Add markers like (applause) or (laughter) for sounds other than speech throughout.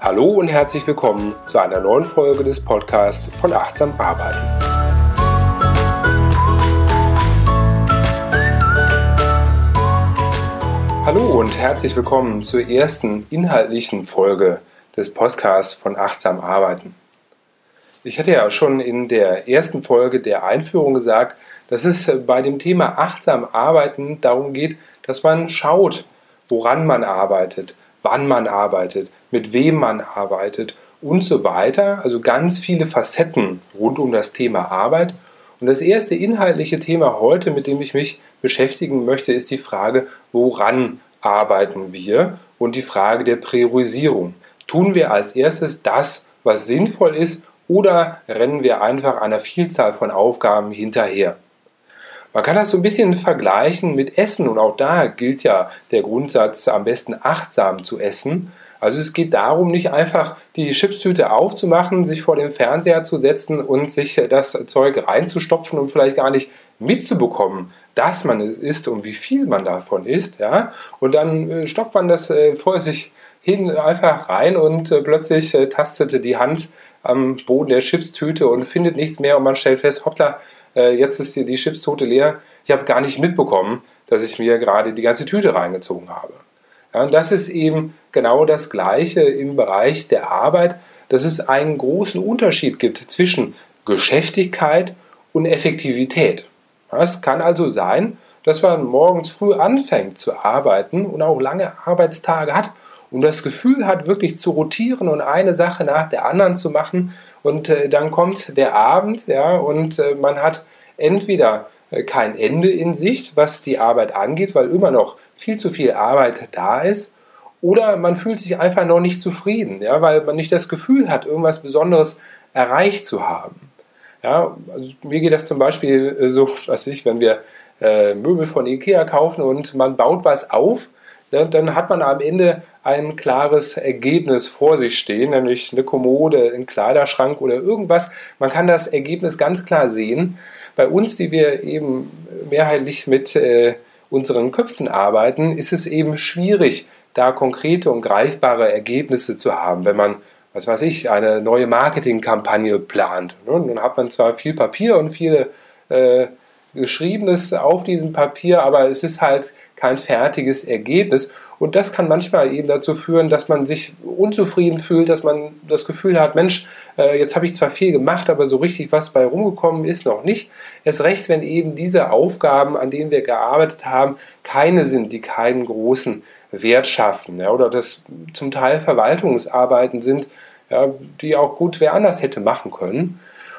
Hallo und herzlich willkommen zu einer neuen Folge des Podcasts von Achtsam Arbeiten. Hallo und herzlich willkommen zur ersten inhaltlichen Folge des Podcasts von Achtsam Arbeiten. Ich hatte ja schon in der ersten Folge der Einführung gesagt, dass es bei dem Thema achtsam arbeiten darum geht, dass man schaut, woran man arbeitet, wann man arbeitet, mit wem man arbeitet und so weiter. Also ganz viele Facetten rund um das Thema Arbeit. Und das erste inhaltliche Thema heute, mit dem ich mich beschäftigen möchte, ist die Frage, woran arbeiten wir und die Frage der Priorisierung. Tun wir als erstes das, was sinnvoll ist oder rennen wir einfach einer Vielzahl von Aufgaben hinterher? Man kann das so ein bisschen vergleichen mit Essen und auch da gilt ja der Grundsatz, am besten achtsam zu essen. Also es geht darum, nicht einfach die Chipstüte aufzumachen, sich vor den Fernseher zu setzen und sich das Zeug reinzustopfen und vielleicht gar nicht mitzubekommen, dass man es isst und wie viel man davon isst. Ja? Und dann äh, stopft man das äh, vor sich hin einfach rein und äh, plötzlich tastete die Hand am Boden der Chipstüte und findet nichts mehr und man stellt fest, hoppla, äh, jetzt ist die, Chipstote leer. Ich habe gar nicht mitbekommen, dass ich mir gerade die ganze Tüte reingezogen habe. Ja, und das ist eben genau das Gleiche im Bereich der Arbeit, dass es einen großen Unterschied gibt zwischen Geschäftigkeit und Effektivität. es kann also sein, dass man morgens früh anfängt zu arbeiten und auch lange Arbeitstage hat und das Gefühl hat, wirklich zu rotieren und eine Sache nach der anderen zu machen. Und äh, dann kommt der Abend, ja, und äh, man hat entweder äh, kein Ende in Sicht, was die Arbeit angeht, weil immer noch viel zu viel Arbeit da ist. Oder man fühlt sich einfach noch nicht zufrieden, ja, weil man nicht das Gefühl hat, irgendwas Besonderes erreicht zu haben. Ja, also mir geht das zum Beispiel äh, so, was ich, wenn wir äh, Möbel von Ikea kaufen und man baut was auf, dann hat man am Ende ein klares Ergebnis vor sich stehen, nämlich eine Kommode, ein Kleiderschrank oder irgendwas. Man kann das Ergebnis ganz klar sehen. Bei uns, die wir eben mehrheitlich mit äh, unseren Köpfen arbeiten, ist es eben schwierig, da konkrete und greifbare Ergebnisse zu haben, wenn man was weiß ich, eine neue Marketingkampagne plant. Dann hat man zwar viel Papier und viele äh, Geschriebenes auf diesem Papier, aber es ist halt kein fertiges Ergebnis. Und das kann manchmal eben dazu führen, dass man sich unzufrieden fühlt, dass man das Gefühl hat, Mensch, äh, jetzt habe ich zwar viel gemacht, aber so richtig was bei rumgekommen ist noch nicht. Es recht, wenn eben diese Aufgaben, an denen wir gearbeitet haben, keine sind, die keinen großen Wert schaffen. Ja, oder das zum Teil Verwaltungsarbeiten sind, ja, die auch gut wer anders hätte machen können.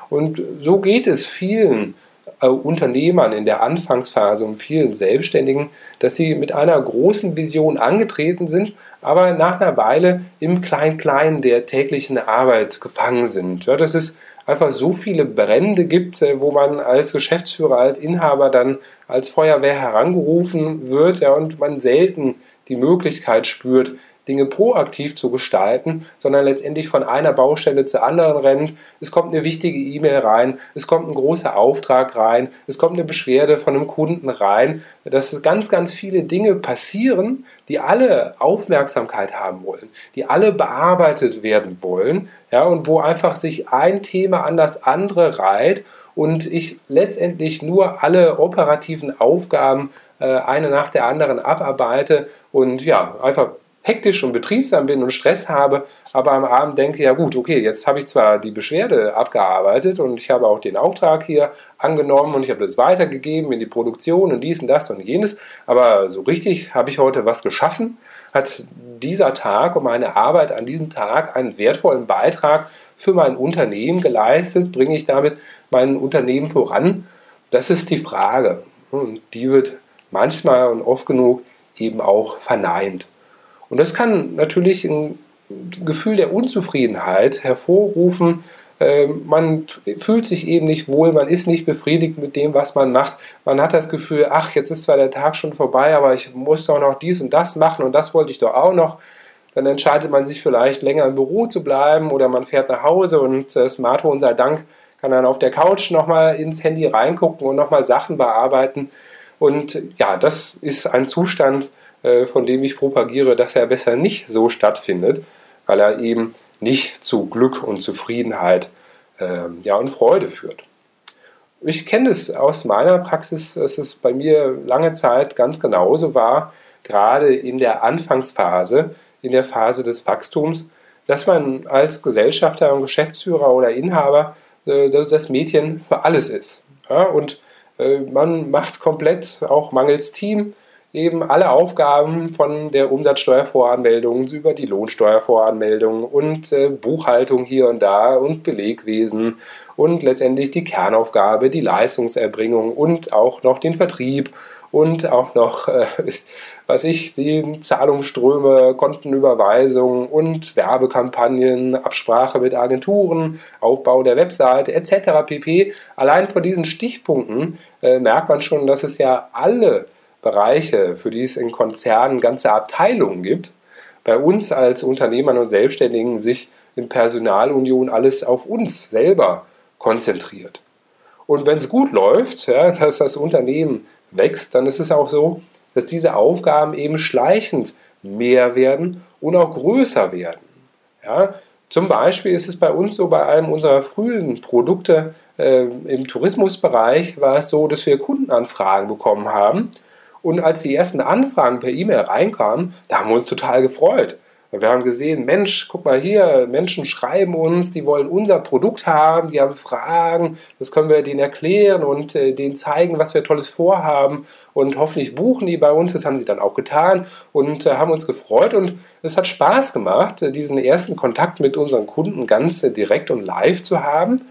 Und so geht es vielen äh, Unternehmern in der Anfangsphase und vielen Selbstständigen, dass sie mit einer großen Vision angetreten sind, aber nach einer Weile im Klein-Klein der täglichen Arbeit gefangen sind. Ja, dass es einfach so viele Brände gibt, äh, wo man als Geschäftsführer, als Inhaber dann als Feuerwehr herangerufen wird ja, und man selten die Möglichkeit spürt, Dinge proaktiv zu gestalten, sondern letztendlich von einer Baustelle zur anderen rennt. Es kommt eine wichtige E-Mail rein, es kommt ein großer Auftrag rein, es kommt eine Beschwerde von einem Kunden rein, dass ganz, ganz viele Dinge passieren, die alle Aufmerksamkeit haben wollen, die alle bearbeitet werden wollen, ja, und wo einfach sich ein Thema an das andere reiht und ich letztendlich nur alle operativen Aufgaben äh, eine nach der anderen abarbeite und ja, einfach hektisch und betriebsam bin und Stress habe, aber am Abend denke, ja gut, okay, jetzt habe ich zwar die Beschwerde abgearbeitet und ich habe auch den Auftrag hier angenommen und ich habe das weitergegeben in die Produktion und dies und das und jenes, aber so richtig habe ich heute was geschaffen, hat dieser Tag und meine Arbeit an diesem Tag einen wertvollen Beitrag für mein Unternehmen geleistet, bringe ich damit mein Unternehmen voran? Das ist die Frage und die wird manchmal und oft genug eben auch verneint. Und das kann natürlich ein Gefühl der Unzufriedenheit hervorrufen. Ähm, man fühlt sich eben nicht wohl, man ist nicht befriedigt mit dem, was man macht. Man hat das Gefühl, ach, jetzt ist zwar der Tag schon vorbei, aber ich muss doch noch dies und das machen und das wollte ich doch auch noch. Dann entscheidet man sich vielleicht länger im Büro zu bleiben oder man fährt nach Hause und das Smartphone sei Dank kann dann auf der Couch nochmal ins Handy reingucken und nochmal Sachen bearbeiten, Und ja, das ist ein Zustand, äh, von dem ich propagiere, dass er besser nicht so stattfindet, weil er eben nicht zu Glück und Zufriedenheit äh, ja, und Freude führt. Ich kenne es aus meiner Praxis, dass es bei mir lange Zeit ganz genauso war, gerade in der Anfangsphase, in der Phase des Wachstums, dass man als Gesellschafter und Geschäftsführer oder Inhaber äh, das Mädchen für alles ist. Und äh, man macht komplett, auch mangels Team, eben alle Aufgaben von der Umsatzsteuervoranmeldung über die Lohnsteuervoranmeldung und äh, Buchhaltung hier und da und Belegwesen und letztendlich die Kernaufgabe, die Leistungserbringung und auch noch den Vertrieb und auch noch, äh, (laughs) was ich, die Zahlungsströme, Kontenüberweisungen und Werbekampagnen, Absprache mit Agenturen, Aufbau der Webseite etc. pp. Allein von diesen Stichpunkten äh, merkt man schon, dass es ja alle Bereiche, für die es in Konzernen ganze Abteilungen gibt, bei uns als Unternehmern und Selbstständigen sich in Personalunion alles auf uns selber konzentriert. Und wenn es gut läuft, ja, (laughs) dass das Unternehmen wächst, dann ist es auch so, dass diese Aufgaben eben schleichend mehr werden und auch größer werden. Ja, zum Beispiel ist es bei uns so, bei einem unserer frühen Produkte äh, im Tourismusbereich war es so, dass wir Kundenanfragen bekommen haben und als die ersten Anfragen per E-Mail reinkamen, da haben wir uns total gefreut. Wir haben gesehen, Mensch, guck mal hier, Menschen schreiben uns, die wollen unser Produkt haben, die haben Fragen, das können wir denen erklären und äh, denen zeigen, was wir tolles vorhaben. Und hoffentlich buchen die bei uns, das haben sie dann auch getan und äh, haben uns gefreut. Und es hat Spaß gemacht, äh, diesen ersten Kontakt mit unseren Kunden ganz äh, direkt und live zu haben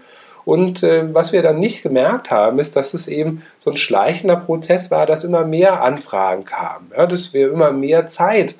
und äh, was wir dann nicht gemerkt haben, ist, dass es eben so ein schleichender Prozess war, dass immer mehr Anfragen kamen, ja, dass wir immer mehr Zeit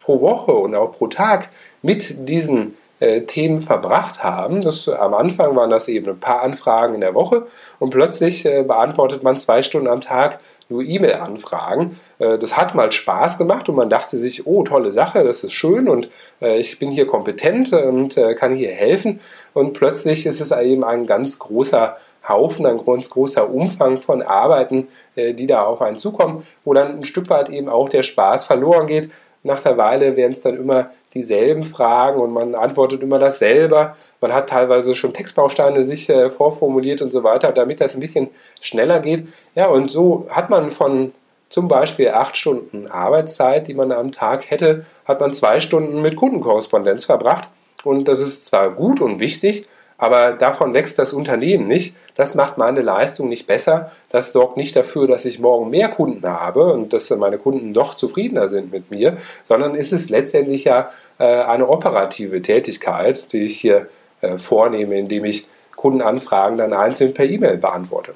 pro Woche und auch pro Tag mit diesen äh, Themen verbracht haben. Das, am Anfang waren das eben ein paar Anfragen in der Woche und plötzlich äh, beantwortet man zwei Stunden am Tag nur E-Mail-Anfragen. Äh, das hat mal Spaß gemacht und man dachte sich, oh, tolle Sache, das ist schön und äh, ich bin hier kompetent und äh, kann hier helfen. Und plötzlich ist es eben ein ganz großer Haufen, ein ganz großer Umfang von Arbeiten, die da auf einen zukommen, wo dann ein Stück weit eben auch der Spaß verloren geht. Nach einer Weile werden es dann immer dieselben Fragen und man antwortet immer dasselbe. Man hat teilweise schon Textbausteine sich vorformuliert und so weiter, damit das ein bisschen schneller geht. Ja, und so hat man von zum Beispiel acht Stunden Arbeitszeit, die man am Tag hätte, hat man zwei Stunden mit Kundenkorrespondenz verbracht. Und das ist zwar gut und wichtig, aber davon wächst das Unternehmen nicht. Das macht meine Leistung nicht besser. Das sorgt nicht dafür, dass ich morgen mehr Kunden habe und dass meine Kunden doch zufriedener sind mit mir, sondern ist es letztendlich ja äh, eine operative Tätigkeit, die ich hier äh, vornehme, indem ich Kundenanfragen dann einzeln per E-Mail beantworte.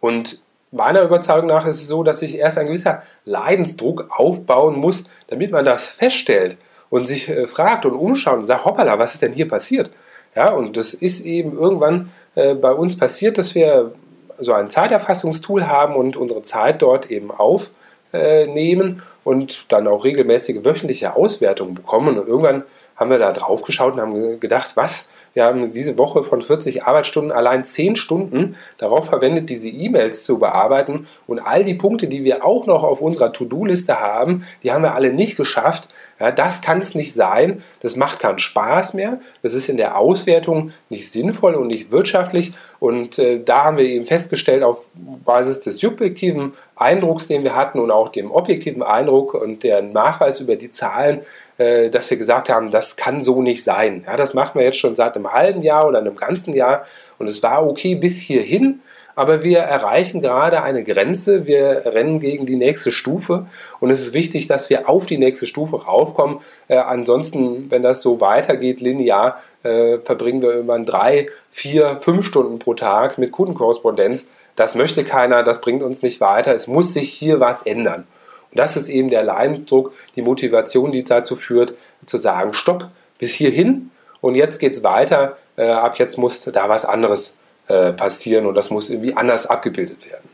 Und meiner Überzeugung nach ist es so, dass sich erst ein gewisser Leidensdruck aufbauen muss, damit man das feststellt und sich äh, fragt und umschaut und sagt, hoppala, was ist denn hier passiert? Ja, und das ist eben irgendwann äh, bei uns passiert, dass wir so ein Zeiterfassungstool haben und unsere Zeit dort eben aufnehmen und dann auch regelmäßige wöchentliche Auswertungen bekommen. Und irgendwann haben wir da drauf geschaut und haben gedacht, was, wir haben diese Woche von 40 Arbeitsstunden allein 10 Stunden darauf verwendet, diese E-Mails zu bearbeiten. Und all die Punkte, die wir auch noch auf unserer To-Do-Liste haben, die haben wir alle nicht geschafft. Ja, das kann es nicht sein. Das macht keinen Spaß mehr. Das ist in der Auswertung nicht sinnvoll und nicht wirtschaftlich. Und äh, da haben wir eben festgestellt, auf Basis des subjektiven Eindrucks, den wir hatten und auch dem objektiven Eindruck und der Nachweis über die Zahlen, äh, dass wir gesagt haben, das kann so nicht sein. Ja, das machen wir jetzt schon seit einem halben Jahr oder einem ganzen Jahr und es war okay bis hierhin, aber wir erreichen gerade eine Grenze, wir rennen gegen die nächste Stufe und es ist wichtig, dass wir auf die nächste Stufe raufkommen. Äh, ansonsten, wenn das so weitergeht, linear, äh, verbringen wir immer drei, vier, fünf Stunden pro Tag mit Kundenkorrespondenz. Das möchte keiner, das bringt uns nicht weiter. Es muss sich hier was ändern. Und das ist eben der Leidensdruck, die Motivation, die dazu führt, zu sagen, stopp, bis hierhin und jetzt geht es weiter, äh, ab jetzt muss da was anderes äh, passieren und das muss irgendwie anders abgebildet werden.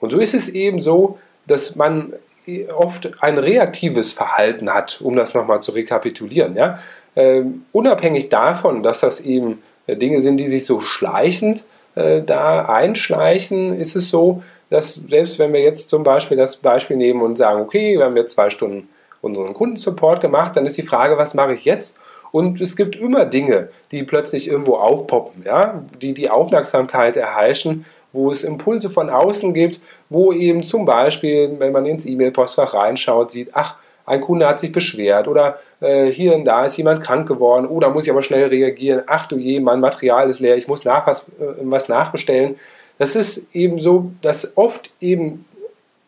Und so ist es eben so, dass man oft ein reaktives Verhalten hat, um das nochmal zu rekapitulieren. Ja? Ähm, unabhängig davon, dass das eben äh, Dinge sind, die sich so schleichend äh, da einschleichen, ist es so, dass selbst wenn wir jetzt zum Beispiel das Beispiel nehmen und sagen, okay, wir haben jetzt zwei Stunden unseren Kundensupport gemacht, dann ist die Frage, was mache ich jetzt? Und es gibt immer Dinge, die plötzlich irgendwo aufpoppen, ja, die die Aufmerksamkeit erheischen, wo es Impulse von außen gibt, wo eben zum Beispiel, wenn man ins E-Mail-Postfach reinschaut, sieht, ach, ein Kunde hat sich beschwert oder äh, hier und da ist jemand krank geworden, oh, muss ich aber schnell reagieren, ach du je, mein Material ist leer, ich muss nach was, äh, was nachbestellen. Das ist eben so, dass oft eben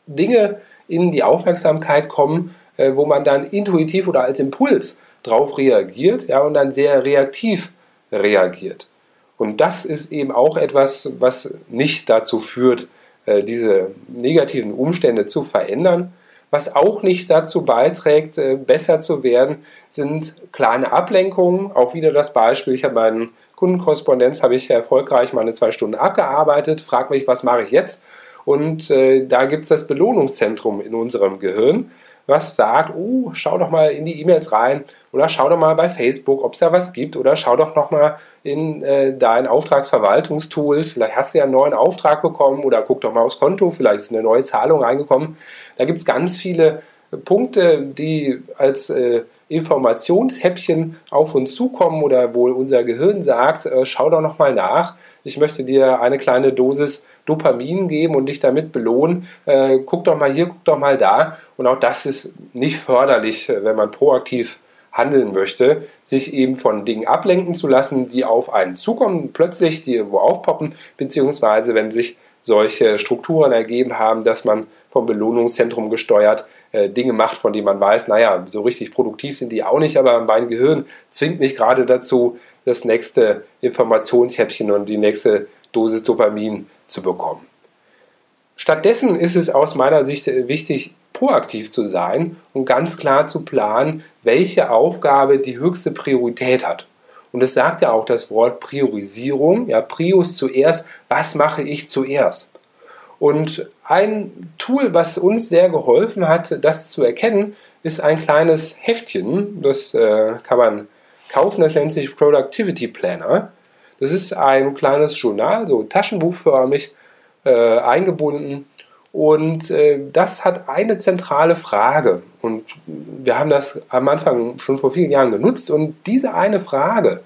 Dinge in die Aufmerksamkeit kommen, äh, wo man dann intuitiv oder als Impuls drauf reagiert ja, und dann sehr reaktiv reagiert. Und das ist eben auch etwas, was nicht dazu führt, äh, diese negativen Umstände zu verändern. Was auch nicht dazu beiträgt, äh, besser zu werden, sind kleine Ablenkungen. Auch wieder das Beispiel, ich habe meinen Kundenkorrespondenz, habe ich erfolgreich meine zwei Stunden abgearbeitet, frage mich, was mache ich jetzt? Und äh, da gibt es das Belohnungszentrum in unserem Gehirn was sagt, oh, schau doch mal in die E-Mails rein oder schau doch mal bei Facebook, ob es da was gibt oder schau doch noch mal in äh, dein Auftragsverwaltungstool, vielleicht hast du ja einen neuen Auftrag bekommen oder guck doch mal aufs Konto, vielleicht ist eine neue Zahlung reingekommen. Da gibt es ganz viele Punkte, die als äh, Informationshäppchen auf uns zukommen oder wohl unser Gehirn sagt, äh, schau doch noch mal nach. Ich möchte dir eine kleine Dosis Dopamin geben und dich damit belohnen. Äh, guck doch mal hier, guck doch mal da. Und auch das ist nicht förderlich, äh, wenn man proaktiv handeln möchte, sich eben von Dingen ablenken zu lassen, die auf einen zukommen, plötzlich, die irgendwo aufpoppen, beziehungsweise wenn sich solche Strukturen ergeben haben, dass man vom Belohnungszentrum gesteuert äh, Dinge macht, von denen man weiß, naja, so richtig produktiv sind die auch nicht, aber mein Gehirn zwingt mich gerade dazu, das nächste Informationshäppchen und die nächste Dosis Dopamin zu bekommen. Stattdessen ist es aus meiner Sicht wichtig, proaktiv zu sein und ganz klar zu planen, welche Aufgabe die höchste Priorität hat. Und es sagt ja auch das Wort Priorisierung, ja, Prius zuerst, was mache ich zuerst? Und ein Tool, was uns sehr geholfen hat, das zu erkennen, ist ein kleines Heftchen, das äh, kann man kaufen, das nennt sich Productivity Planner. Das ist ein kleines Journal, so taschenbuchförmig äh, eingebunden. Und äh, das hat eine zentrale Frage. Und wir haben das am Anfang schon vor vielen Jahren genutzt. Und diese eine Frage,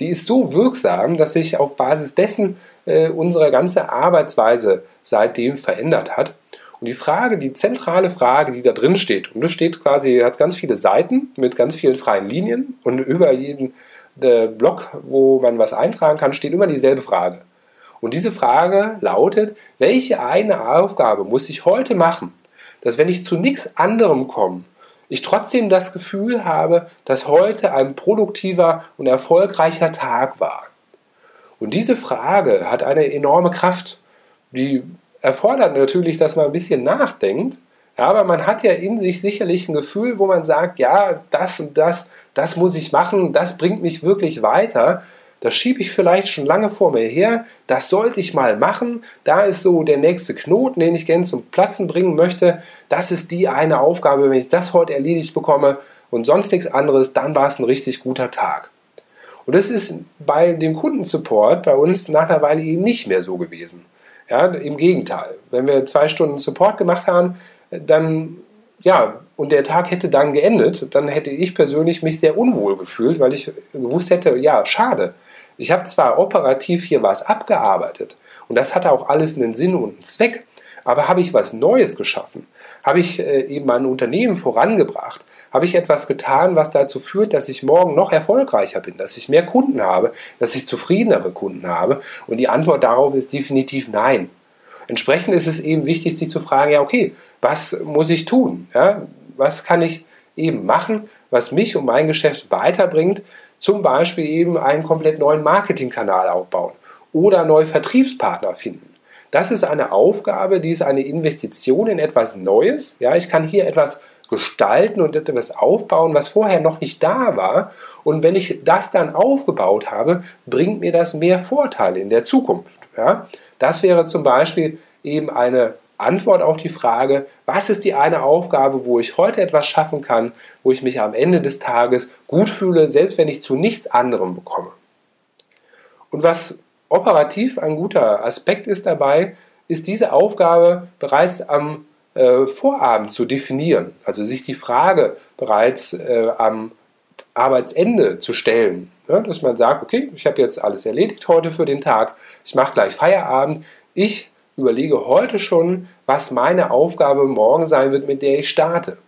die ist so wirksam, dass sich auf Basis dessen äh, unsere ganze Arbeitsweise seitdem verändert hat. Und die Frage, die zentrale Frage, die da drin steht, und das steht quasi, hat ganz viele Seiten mit ganz vielen freien Linien und über jeden der Block, wo man was eintragen kann, steht immer dieselbe Frage. Und diese Frage lautet, welche eine Aufgabe muss ich heute machen, dass wenn ich zu nichts anderem komme, ich trotzdem das Gefühl habe, dass heute ein produktiver und erfolgreicher Tag war. Und diese Frage hat eine enorme Kraft, die erfordert natürlich, dass man ein bisschen nachdenkt, aber man hat ja in sich sicherlich ein Gefühl, wo man sagt, ja, das und das, das muss ich machen, das bringt mich wirklich weiter. Das schiebe ich vielleicht schon lange vor mir her, das sollte ich mal machen. Da ist so der nächste Knoten, den ich gerne zum Platzen bringen möchte. Das ist die eine Aufgabe, wenn ich das heute erledigt bekomme und sonst nichts anderes, dann war es ein richtig guter Tag. Und das ist bei dem Kundensupport bei uns nach einer Weile eben nicht mehr so gewesen. Ja, Im Gegenteil, wenn wir zwei Stunden Support gemacht haben, dann, ja, und der Tag hätte dann geendet, dann hätte ich persönlich mich sehr unwohl gefühlt, weil ich gewusst hätte, ja, schade. Ich habe zwar operativ hier was abgearbeitet und das hatte auch alles einen Sinn und einen Zweck, aber habe ich was Neues geschaffen? Habe ich äh, eben mein Unternehmen vorangebracht? Habe ich etwas getan, was dazu führt, dass ich morgen noch erfolgreicher bin, dass ich mehr Kunden habe, dass ich zufriedenere Kunden habe? Und die Antwort darauf ist definitiv nein. Entsprechend ist es eben wichtig, sich zu fragen, ja, okay, was muss ich tun? Ja, was kann ich eben machen, was mich und mein Geschäft weiterbringt? Zum Beispiel eben einen komplett neuen Marketingkanal aufbauen oder neue Vertriebspartner finden. Das ist eine Aufgabe, die ist eine Investition in etwas Neues. Ja, ich kann hier etwas gestalten und etwas aufbauen, was vorher noch nicht da war. Und wenn ich das dann aufgebaut habe, bringt mir das mehr Vorteile in der Zukunft. Ja? Das wäre zum Beispiel eben eine Antwort auf die Frage, was ist die eine Aufgabe, wo ich heute etwas schaffen kann, wo ich mich am Ende des Tages gut fühle, selbst wenn ich zu nichts anderem bekomme. Und was operativ ein guter Aspekt ist dabei, ist diese Aufgabe bereits am äh, Vorabend zu definieren. Also sich die Frage bereits äh, am Arbeitsende zu stellen. Ja, dass man sagt, okay, ich habe jetzt alles erledigt heute für den Tag, ich mache gleich Feierabend, ich überlege heute schon, was meine Aufgabe morgen sein wird, mit der ich starte.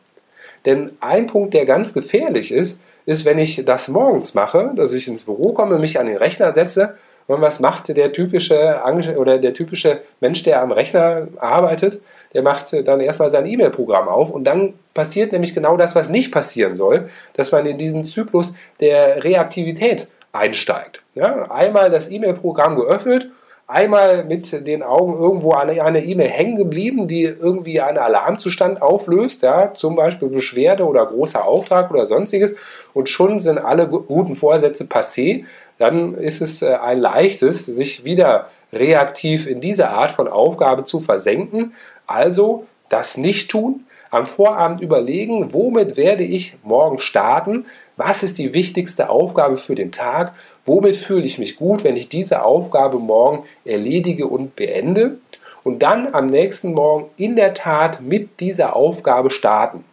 Denn ein Punkt, der ganz gefährlich ist, ist, wenn ich das morgens mache, dass ich ins Büro komme, mich an den Rechner setze und was macht der typische oder der typische Mensch, der am Rechner arbeitet? Der macht dann erstmal sein E-Mail-Programm auf und dann passiert nämlich genau das, was nicht passieren soll, dass man in diesen Zyklus der Reaktivität einsteigt. Ja, einmal das E-Mail-Programm geöffnet einmal mit den Augen irgendwo an eine E-Mail hängen geblieben, die irgendwie einen Alarmzustand auflöst, ja, zum Beispiel Beschwerde oder großer Auftrag oder sonstiges, und schon sind alle guten Vorsätze passé, dann ist es äh, ein leichtes, sich wieder reaktiv in diese Art von Aufgabe zu versenken. Also das nicht tun, am Vorabend überlegen, womit werde ich morgen starten, was ist die wichtigste Aufgabe für den Tag, womit fühle ich mich gut, wenn ich diese Aufgabe morgen erledige und beende und dann am nächsten Morgen in der Tat mit dieser Aufgabe starten.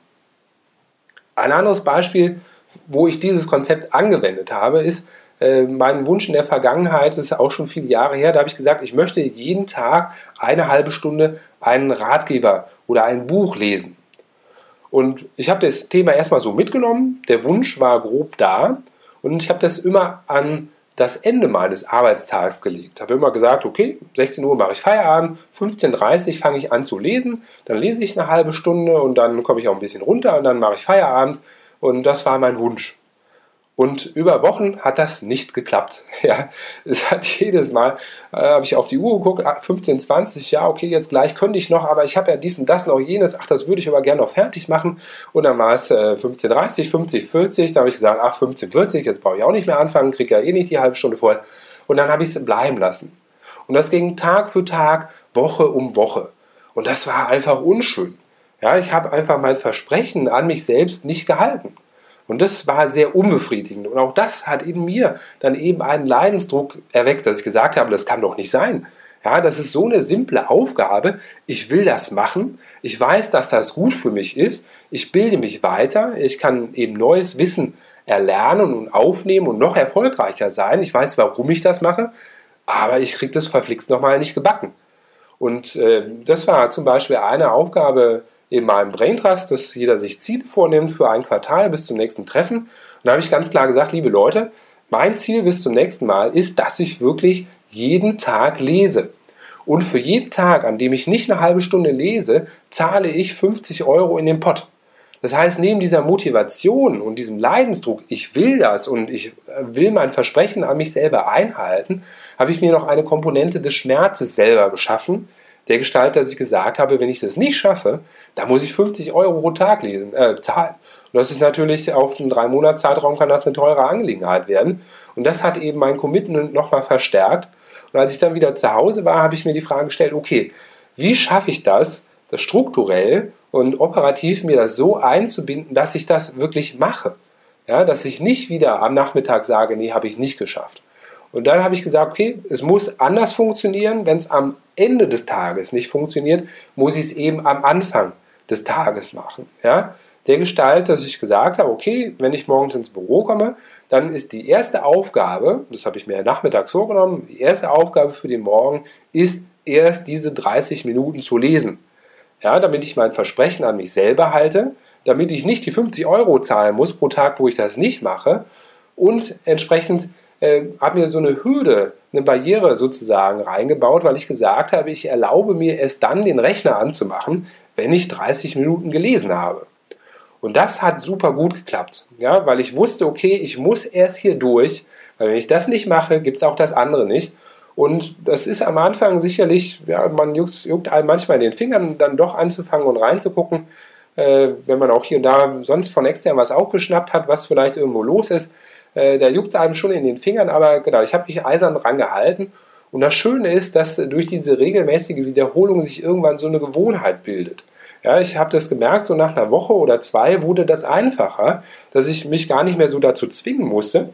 Ein anderes Beispiel, wo ich dieses Konzept angewendet habe, ist äh, mein Wunsch in der Vergangenheit, das ist auch schon viele Jahre her, da habe ich gesagt, ich möchte jeden Tag eine halbe Stunde einen Ratgeber oder ein Buch lesen. Und ich habe das Thema erstmal so mitgenommen, der Wunsch war grob da und ich habe das immer an das Ende meines Arbeitstags gelegt. Ich Habe immer gesagt, okay, 16 Uhr mache ich Feierabend, 15.30 Uhr fange ich an zu lesen, dann lese ich eine halbe Stunde und dann komme ich auch ein bisschen runter und dann mache ich Feierabend und das war mein Wunsch. Und über Wochen hat das nicht geklappt. (laughs) Ja, es hat jedes Mal, äh, habe ich auf die Uhr geguckt, 15, ah, 20, ja, okay, jetzt gleich könnte ich noch, aber ich habe ja dies und das noch jenes, ach, das würde ich aber gerne noch fertig machen. Und dann war es äh, 15, 30, 50, 40, da habe ich gesagt, ach, 15, 40, jetzt brauche ich auch nicht mehr anfangen, kriege ja eh nicht die halbe Stunde voll. Und dann habe ich es bleiben lassen. Und das ging Tag für Tag, Woche um Woche. Und das war einfach unschön. Ja, ich habe einfach mein Versprechen an mich selbst nicht gehalten. Und das war sehr unbefriedigend. Und auch das hat in mir dann eben einen Leidensdruck erweckt, dass ich gesagt habe, das kann doch nicht sein. Ja, das ist so eine simple Aufgabe. Ich will das machen. Ich weiß, dass das gut für mich ist. Ich bilde mich weiter. Ich kann eben neues Wissen erlernen und aufnehmen und noch erfolgreicher sein. Ich weiß, warum ich das mache, aber ich kriege das verflixt nochmal nicht gebacken. Und äh, das war zum Beispiel eine Aufgabe, in meinem Braintrust, dass jeder sich Ziele vornimmt für ein Quartal bis zum nächsten Treffen. Und da habe ich ganz klar gesagt, liebe Leute, mein Ziel bis zum nächsten Mal ist, dass ich wirklich jeden Tag lese. Und für jeden Tag, an dem ich nicht eine halbe Stunde lese, zahle ich 50 Euro in den Pott. Das heißt, neben dieser Motivation und diesem Leidensdruck, ich will das und ich will mein Versprechen an mich selber einhalten, habe ich mir noch eine Komponente des Schmerzes selber geschaffen, der Gestalt, dass ich gesagt habe, wenn ich das nicht schaffe, da muss ich 50 Euro pro Tag lesen, äh, zahlen. Und das ist natürlich auf einen drei Monats Zeitraum kann das eine teure Angelegenheit werden. Und das hat eben mein Commitment nochmal verstärkt. Und als ich dann wieder zu Hause war, habe ich mir die Frage gestellt, okay, wie schaffe ich das, das strukturell und operativ mir das so einzubinden, dass ich das wirklich mache? Ja, dass ich nicht wieder am Nachmittag sage, nee, habe ich nicht geschafft. Und dann habe ich gesagt, okay, es muss anders funktionieren. Wenn es am Ende des Tages nicht funktioniert, muss ich es eben am Anfang des Tages machen. Ja? Der Gestalt, dass ich gesagt habe, okay, wenn ich morgens ins Büro komme, dann ist die erste Aufgabe, das habe ich mir nachmittags vorgenommen, die erste Aufgabe für den Morgen ist erst diese 30 Minuten zu lesen. Ja, damit ich mein Versprechen an mich selber halte, damit ich nicht die 50 Euro zahlen muss pro Tag, wo ich das nicht mache und entsprechend äh, habe mir so eine Hürde, eine Barriere sozusagen reingebaut, weil ich gesagt habe, ich erlaube mir es dann, den Rechner anzumachen, wenn ich 30 Minuten gelesen habe. Und das hat super gut geklappt, ja, weil ich wusste, okay, ich muss erst hier durch, weil wenn ich das nicht mache, gibt es auch das andere nicht. Und das ist am Anfang sicherlich, ja, man juckt, juckt einem manchmal in den Fingern, dann doch anzufangen und reinzugucken, äh, wenn man auch hier und da sonst von extern was aufgeschnappt hat, was vielleicht irgendwo los ist. Äh, da juckt es einem schon in den Fingern, aber genau, ich habe mich eisern dran gehalten. Und das Schöne ist, dass durch diese regelmäßige Wiederholung sich irgendwann so eine Gewohnheit bildet. Ja, ich habe das gemerkt, so nach einer Woche oder zwei wurde das einfacher, dass ich mich gar nicht mehr so dazu zwingen musste,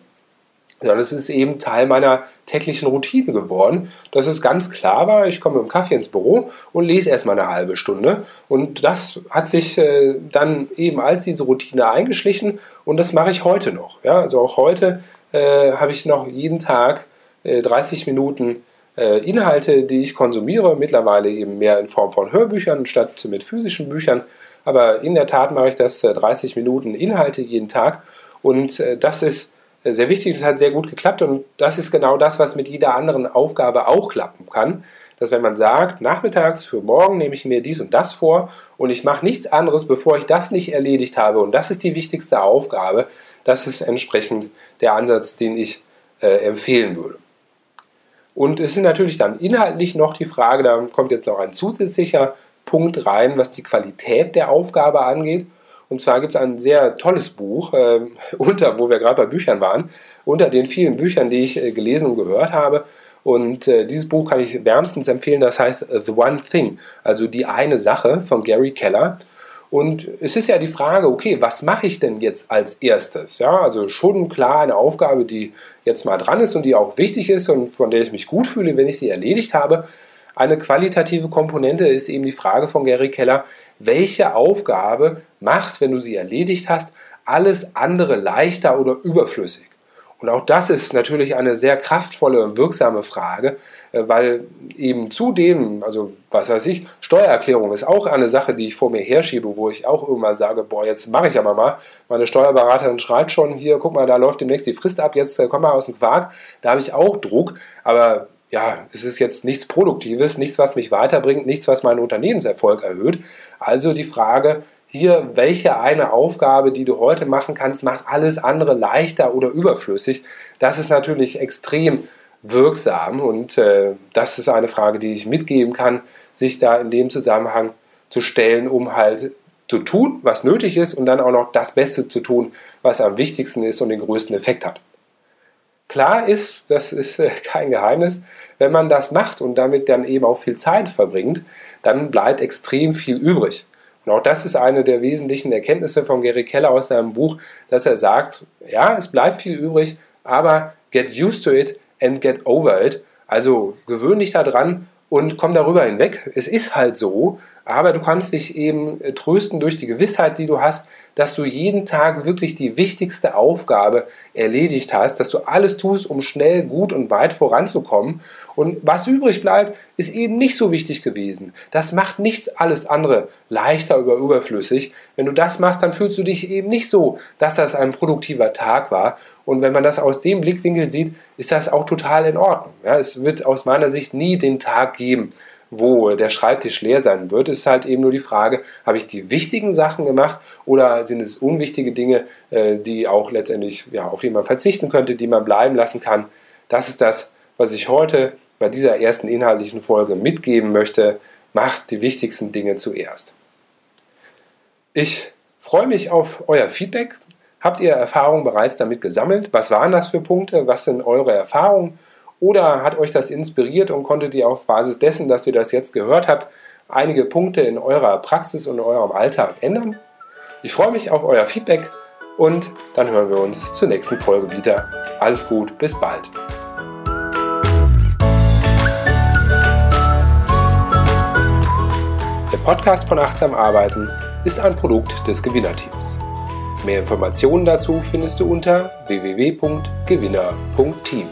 sondern es ist eben Teil meiner täglichen Routine geworden, dass es ganz klar war, ich komme mit dem Kaffee ins Büro und lese erstmal eine halbe Stunde. Und das hat sich äh, dann eben als diese Routine eingeschlichen und das mache ich heute noch. Ja? Also auch heute äh, habe ich noch jeden Tag äh, 30 Minuten äh, Inhalte, die ich konsumiere, mittlerweile eben mehr in Form von Hörbüchern statt mit physischen Büchern. Aber in der Tat mache ich das 30 äh, Minuten Inhalte jeden Tag und äh, das ist sehr wichtig, das hat sehr gut geklappt und das ist genau das, was mit jeder anderen Aufgabe auch klappen kann. Dass wenn man sagt, nachmittags für morgen nehme ich mir dies und das vor und ich mache nichts anderes, bevor ich das nicht erledigt habe und das ist die wichtigste Aufgabe, das ist entsprechend der Ansatz, den ich äh, empfehlen würde. Und es ist natürlich dann inhaltlich noch die Frage, da kommt jetzt noch ein zusätzlicher Punkt rein, was die Qualität der Aufgabe angeht. Und zwar gibt es ein sehr tolles Buch, äh, (laughs) unter, wo wir gerade bei Büchern waren, unter den vielen Büchern, die ich äh, gelesen und gehört habe. Und äh, dieses Buch kann ich wärmstens empfehlen, das heißt The One Thing, also die eine Sache von Gary Keller. Und es ist ja die Frage, okay, was mache ich denn jetzt als erstes? Ja, also schon klar eine Aufgabe, die jetzt mal dran ist und die auch wichtig ist und von der ich mich gut fühle, wenn ich sie erledigt habe. Eine qualitative Komponente ist eben die Frage von Gary Keller, welche Aufgabe macht, wenn du sie erledigt hast, alles andere leichter oder überflüssig? Und auch das ist natürlich eine sehr kraftvolle und wirksame Frage, äh, weil eben zudem, also was weiß ich, Steuererklärung ist auch eine Sache, die ich vor mir herschiebe, wo ich auch irgendwann sage, boah, jetzt mache ich aber mal. Meine Steuerberaterin schreibt schon hier, guck mal, da läuft demnächst die Frist ab, jetzt äh, komm mal aus dem Quark. Da habe ich auch Druck, aber ja, es ist jetzt nichts Produktives, nichts, was mich weiterbringt, nichts, was meinen Unternehmenserfolg erhöht. Also die Frage, hier, welche eine Aufgabe, die du heute machen kannst, macht alles andere leichter oder überflüssig. Das ist natürlich extrem wirksam und äh, das ist eine Frage, die ich mitgeben kann, sich da in dem Zusammenhang zu stellen, um halt zu tun, was nötig ist und dann auch noch das Beste zu tun, was am wichtigsten ist und den größten Effekt hat. Klar ist, das ist äh, kein Geheimnis, wenn man das macht und damit dann eben auch viel Zeit verbringt, dann bleibt extrem viel übrig. Und auch das ist eine der wesentlichen Erkenntnisse von Gary Keller aus seinem Buch, dass er sagt, ja, es bleibt viel übrig, aber get used to it and get over it. Also gewöhn dich daran und komm darüber hinweg. Es ist halt so, aber du kannst dich eben äh, trösten durch die Gewissheit, die du hast, dass du jeden Tag wirklich die wichtigste Aufgabe erledigt hast, dass du alles tust, um schnell, gut und weit voranzukommen. Und was übrig bleibt, ist eben nicht so wichtig gewesen. Das macht nichts alles andere leichter oder überflüssig. Wenn du das machst, dann fühlst du dich eben nicht so, dass das ein produktiver Tag war. Und wenn man das aus dem Blickwinkel sieht, ist das auch total in Ordnung. Ja, es wird aus meiner Sicht nie den Tag geben, wo der Schreibtisch leer sein wird, ist halt eben nur die Frage, habe ich die wichtigen Sachen gemacht oder sind es unwichtige Dinge, äh, die auch letztendlich, ja, auf die man verzichten könnte, die man bleiben lassen kann. Das ist das, was ich heute bei dieser ersten inhaltlichen Folge mitgeben möchte. Macht die wichtigsten Dinge zuerst. Ich freue mich auf euer Feedback. Habt ihr Erfahrungen bereits damit gesammelt? Was waren das für Punkte? Was sind eure Erfahrungen? Oder hat euch das inspiriert und konntet ihr auf Basis dessen, dass ihr das jetzt gehört habt, einige Punkte in eurer Praxis und eurem Alltag ändern? Ich freue mich auf euer Feedback und dann hören wir uns zur nächsten Folge wieder. Alles gut, bis bald. Der Podcast von Achtsam Arbeiten ist ein Produkt des Gewinnerteams. Mehr Informationen dazu findest du unter www.gewinner.team.